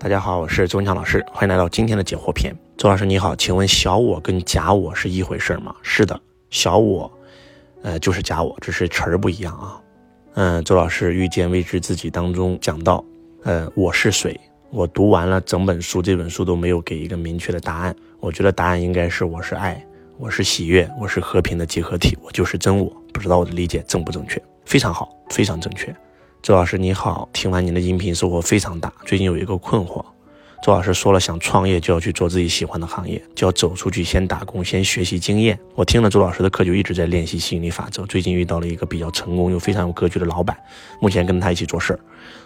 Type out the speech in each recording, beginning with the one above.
大家好，我是周文强老师，欢迎来到今天的解惑篇。周老师你好，请问小我跟假我是一回事吗？是的，小我，呃，就是假我，只是词儿不一样啊。嗯，周老师遇见未知自己当中讲到，呃，我是谁？我读完了整本书，这本书都没有给一个明确的答案。我觉得答案应该是我是爱，我是喜悦，我是和平的结合体，我就是真我。不知道我的理解正不正确？非常好，非常正确。周老师你好，听完您的音频收获非常大。最近有一个困惑，周老师说了，想创业就要去做自己喜欢的行业，就要走出去，先打工，先学习经验。我听了周老师的课，就一直在练习吸引力法则。最近遇到了一个比较成功又非常有格局的老板，目前跟他一起做事儿，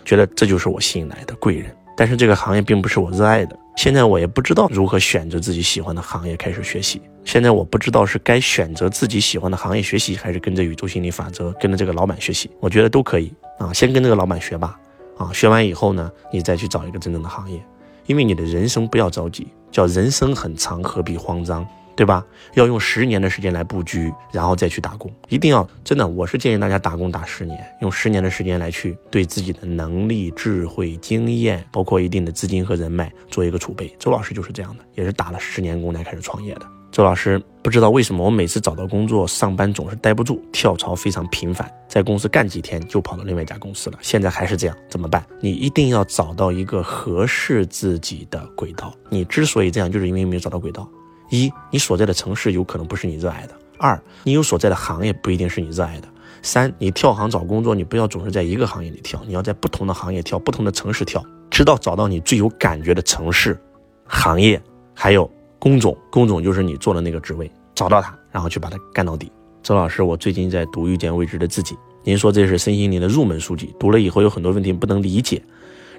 觉得这就是我吸引来的贵人。但是这个行业并不是我热爱的，现在我也不知道如何选择自己喜欢的行业开始学习。现在我不知道是该选择自己喜欢的行业学习，还是跟着宇宙心理法则，跟着这个老板学习。我觉得都可以啊，先跟这个老板学吧。啊，学完以后呢，你再去找一个真正的行业，因为你的人生不要着急，叫人生很长，何必慌张。对吧？要用十年的时间来布局，然后再去打工。一定要真的，我是建议大家打工打十年，用十年的时间来去对自己的能力、智慧、经验，包括一定的资金和人脉做一个储备。周老师就是这样的，也是打了十年工才开始创业的。周老师不知道为什么我每次找到工作上班总是待不住，跳槽非常频繁，在公司干几天就跑到另外一家公司了。现在还是这样，怎么办？你一定要找到一个合适自己的轨道。你之所以这样，就是因为没有找到轨道。一，你所在的城市有可能不是你热爱的；二，你有所在的行业不一定是你热爱的；三，你跳行找工作，你不要总是在一个行业里跳，你要在不同的行业跳，不同的城市跳，直到找到你最有感觉的城市、行业，还有工种。工种就是你做的那个职位，找到它，然后去把它干到底。周老师，我最近在读《遇见未知的自己》，您说这是身心灵的入门书籍，读了以后有很多问题不能理解，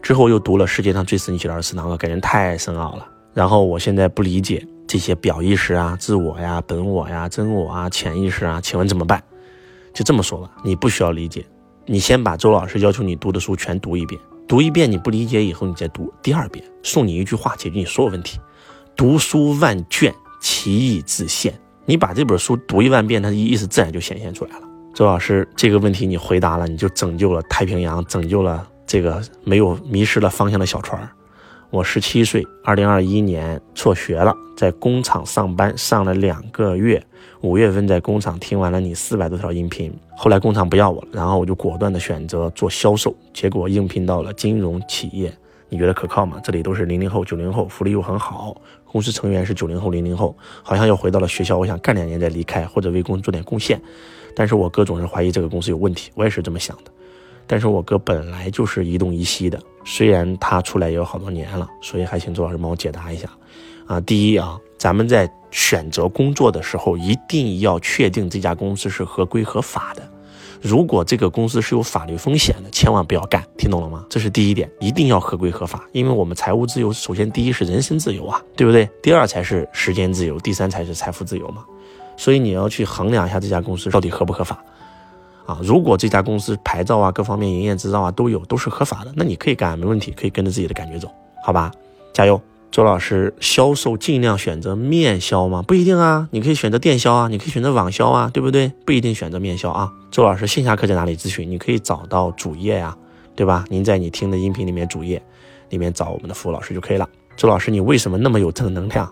之后又读了世界上最神奇的二十四堂课，感觉太深奥了。然后我现在不理解。这些表意识啊、自我呀、本我呀、真我啊、潜意识啊，请问怎么办？就这么说吧，你不需要理解，你先把周老师要求你读的书全读一遍，读一遍你不理解以后，你再读第二遍。送你一句话，解决你所有问题：读书万卷，其义自现。你把这本书读一万遍，它的意思自然就显现出来了。周老师，这个问题你回答了，你就拯救了太平洋，拯救了这个没有迷失了方向的小船。我十七岁，二零二一年辍学了，在工厂上班，上了两个月。五月份在工厂听完了你四百多条音频，后来工厂不要我了，然后我就果断的选择做销售，结果应聘到了金融企业。你觉得可靠吗？这里都是零零后、九零后，福利又很好，公司成员是九零后、零零后，好像又回到了学校。我想干两年再离开，或者为公司做点贡献。但是我哥总是怀疑这个公司有问题，我也是这么想的。但是我哥本来就是一东一西的，虽然他出来也有好多年了，所以还请周老师帮我解答一下。啊，第一啊，咱们在选择工作的时候，一定要确定这家公司是合规合法的。如果这个公司是有法律风险的，千万不要干，听懂了吗？这是第一点，一定要合规合法。因为我们财务自由，首先第一是人身自由啊，对不对？第二才是时间自由，第三才是财富自由嘛。所以你要去衡量一下这家公司到底合不合法。啊，如果这家公司牌照啊、各方面营业执照啊都有，都是合法的，那你可以干，没问题，可以跟着自己的感觉走，好吧？加油，周老师，销售尽量选择面销吗？不一定啊，你可以选择电销啊，你可以选择网销啊，对不对？不一定选择面销啊。周老师，线下课在哪里咨询？你可以找到主页呀，对吧？您在你听的音频里面主页里面找我们的服务老师就可以了。周老师，你为什么那么有正能量？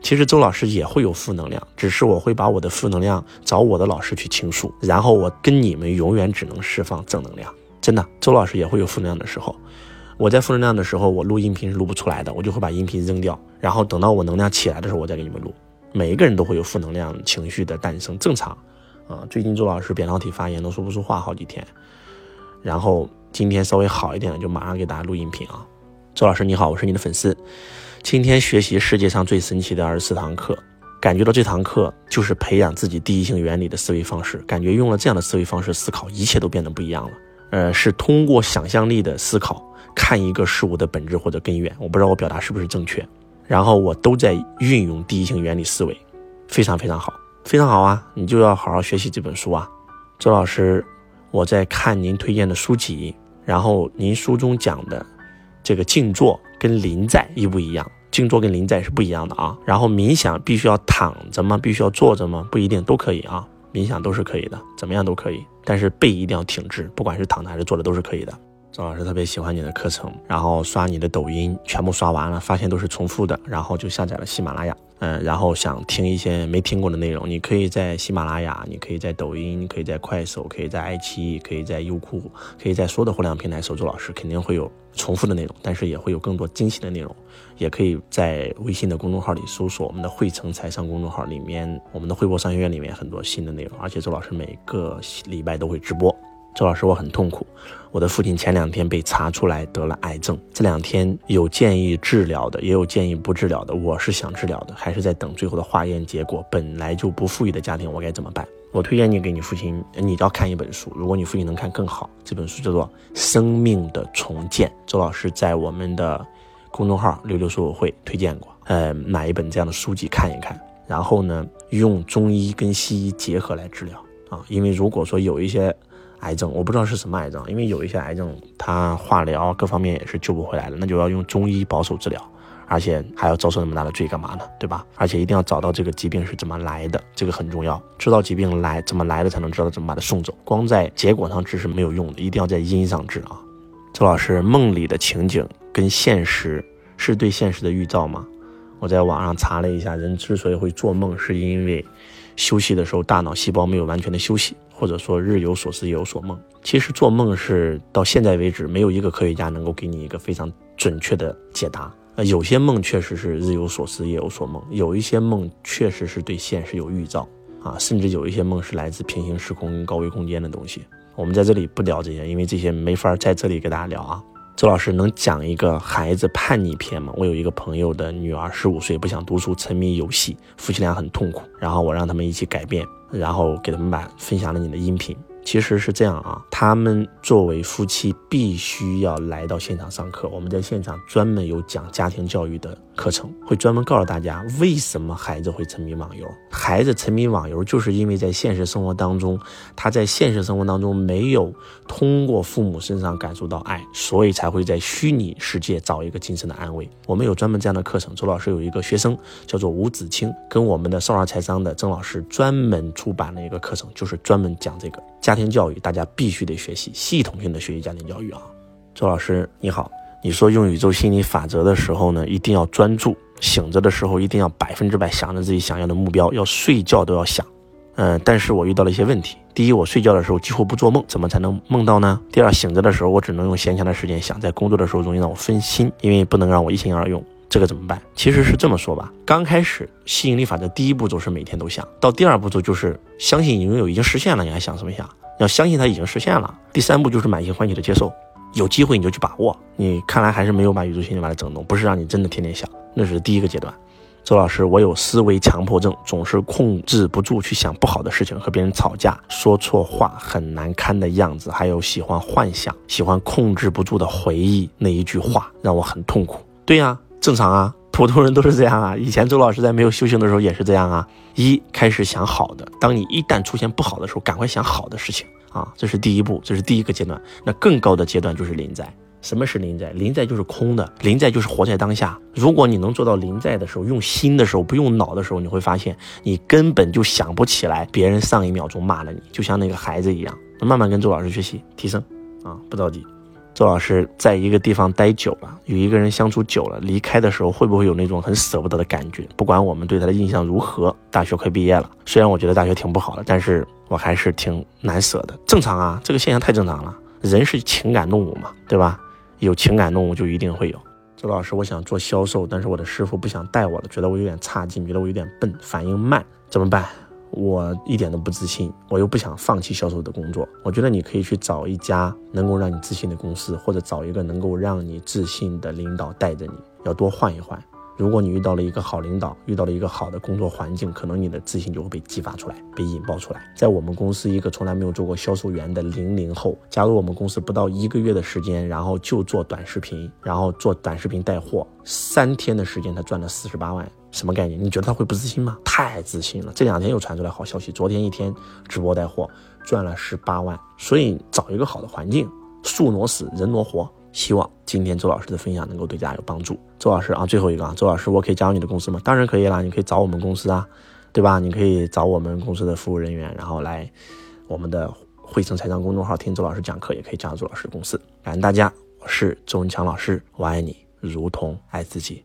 其实周老师也会有负能量，只是我会把我的负能量找我的老师去倾诉，然后我跟你们永远只能释放正能量。真的，周老师也会有负能量的时候。我在负能量的时候，我录音频是录不出来的，我就会把音频扔掉，然后等到我能量起来的时候，我再给你们录。每一个人都会有负能量情绪的诞生，正常。啊，最近周老师扁桃体发炎，都说不出话好几天。然后今天稍微好一点了，就马上给大家录音频啊。周老师你好，我是你的粉丝。今天学习世界上最神奇的二十四堂课，感觉到这堂课就是培养自己第一性原理的思维方式。感觉用了这样的思维方式思考，一切都变得不一样了。呃，是通过想象力的思考看一个事物的本质或者根源。我不知道我表达是不是正确。然后我都在运用第一性原理思维，非常非常好，非常好啊！你就要好好学习这本书啊，周老师，我在看您推荐的书籍，然后您书中讲的这个静坐。跟临在一不一样？静坐跟临在是不一样的啊。然后冥想必须要躺着吗？必须要坐着吗？不一定，都可以啊。冥想都是可以的，怎么样都可以。但是背一定要挺直，不管是躺着还是坐着都是可以的。周老师特别喜欢你的课程，然后刷你的抖音，全部刷完了，发现都是重复的，然后就下载了喜马拉雅，嗯，然后想听一些没听过的内容，你可以在喜马拉雅，你可以在抖音，可以在快手，可以在爱奇艺，可以在优酷，可以在所有的互联网平台搜周老师，肯定会有重复的内容，但是也会有更多惊喜的内容，也可以在微信的公众号里搜索我们的汇成财商公众号里面，我们的汇博商学院里面很多新的内容，而且周老师每个礼拜都会直播。周老师，我很痛苦。我的父亲前两天被查出来得了癌症，这两天有建议治疗的，也有建议不治疗的。我是想治疗的，还是在等最后的化验结果。本来就不富裕的家庭，我该怎么办？我推荐你给你父亲，你要看一本书。如果你父亲能看更好，这本书叫做《生命的重建》。周老师在我们的公众号“六六书友会”推荐过，呃，买一本这样的书籍看一看。然后呢，用中医跟西医结合来治疗啊，因为如果说有一些。癌症我不知道是什么癌症，因为有一些癌症，它化疗各方面也是救不回来的，那就要用中医保守治疗，而且还要遭受那么大的罪干嘛呢？对吧？而且一定要找到这个疾病是怎么来的，这个很重要，知道疾病来怎么来的，才能知道怎么把它送走。光在结果上治是没有用的，一定要在因上治啊。周老师，梦里的情景跟现实是对现实的预兆吗？我在网上查了一下，人之所以会做梦，是因为休息的时候大脑细胞没有完全的休息。或者说日有所思夜有所梦，其实做梦是到现在为止没有一个科学家能够给你一个非常准确的解答。呃，有些梦确实是日有所思夜有所梦，有一些梦确实是对现实有预兆啊，甚至有一些梦是来自平行时空跟高维空间的东西。我们在这里不聊这些，因为这些没法在这里给大家聊啊。周老师能讲一个孩子叛逆篇吗？我有一个朋友的女儿十五岁，不想读书，沉迷游戏，夫妻俩很痛苦，然后我让他们一起改变。然后给他们把分享了你的音频。其实是这样啊，他们作为夫妻必须要来到现场上课。我们在现场专门有讲家庭教育的课程，会专门告诉大家为什么孩子会沉迷网游。孩子沉迷网游，就是因为在现实生活当中，他在现实生活当中没有通过父母身上感受到爱，所以才会在虚拟世界找一个精神的安慰。我们有专门这样的课程。周老师有一个学生叫做吴子清，跟我们的少儿财商的曾老师专门出版了一个课程，就是专门讲这个。家庭教育，大家必须得学习，系统性的学习家庭教育啊！周老师你好，你说用宇宙心理法则的时候呢，一定要专注，醒着的时候一定要百分之百想着自己想要的目标，要睡觉都要想。嗯，但是我遇到了一些问题。第一，我睡觉的时候几乎不做梦，怎么才能梦到呢？第二，醒着的时候我只能用闲暇的时间想，在工作的时候容易让我分心，因为不能让我一心二用。这个怎么办？其实是这么说吧，刚开始吸引力法则第一步骤是每天都想到，第二步骤就是相信拥有已经实现了，你还想什么想？要相信它已经实现了。第三步就是满心欢喜的接受，有机会你就去把握。你看来还是没有把宇宙心理把它整懂，不是让你真的天天想，那是第一个阶段。周老师，我有思维强迫症，总是控制不住去想不好的事情，和别人吵架，说错话，很难堪的样子，还有喜欢幻想，喜欢控制不住的回忆那一句话，让我很痛苦。对呀。正常啊，普通人都是这样啊。以前周老师在没有修行的时候也是这样啊。一开始想好的，当你一旦出现不好的时候，赶快想好的事情啊，这是第一步，这是第一个阶段。那更高的阶段就是临在。什么是临在？临在就是空的，临在就是活在当下。如果你能做到临在的时候，用心的时候，不用脑的时候，你会发现你根本就想不起来别人上一秒钟骂了你，就像那个孩子一样。慢慢跟周老师学习，提升啊，不着急。周老师在一个地方待久了，与一个人相处久了，离开的时候会不会有那种很舍不得的感觉？不管我们对他的印象如何，大学快毕业了，虽然我觉得大学挺不好的，但是我还是挺难舍的。正常啊，这个现象太正常了。人是情感动物嘛，对吧？有情感动物就一定会有。周老师，我想做销售，但是我的师傅不想带我了，觉得我有点差劲，觉得我有点笨，反应慢，怎么办？我一点都不自信，我又不想放弃销售的工作。我觉得你可以去找一家能够让你自信的公司，或者找一个能够让你自信的领导带着你，要多换一换。如果你遇到了一个好领导，遇到了一个好的工作环境，可能你的自信就会被激发出来，被引爆出来。在我们公司，一个从来没有做过销售员的零零后，加入我们公司不到一个月的时间，然后就做短视频，然后做短视频带货，三天的时间他赚了四十八万，什么概念？你觉得他会不自信吗？太自信了。这两天又传出来好消息，昨天一天直播带货赚了十八万。所以找一个好的环境，树挪死，人挪活。希望今天周老师的分享能够对大家有帮助。周老师啊，最后一个啊，周老师，我可以加入你的公司吗？当然可以啦，你可以找我们公司啊，对吧？你可以找我们公司的服务人员，然后来我们的汇成财商公众号听周老师讲课，也可以加入周老师的公司。感恩大家，我是周文强老师，我爱你如同爱自己。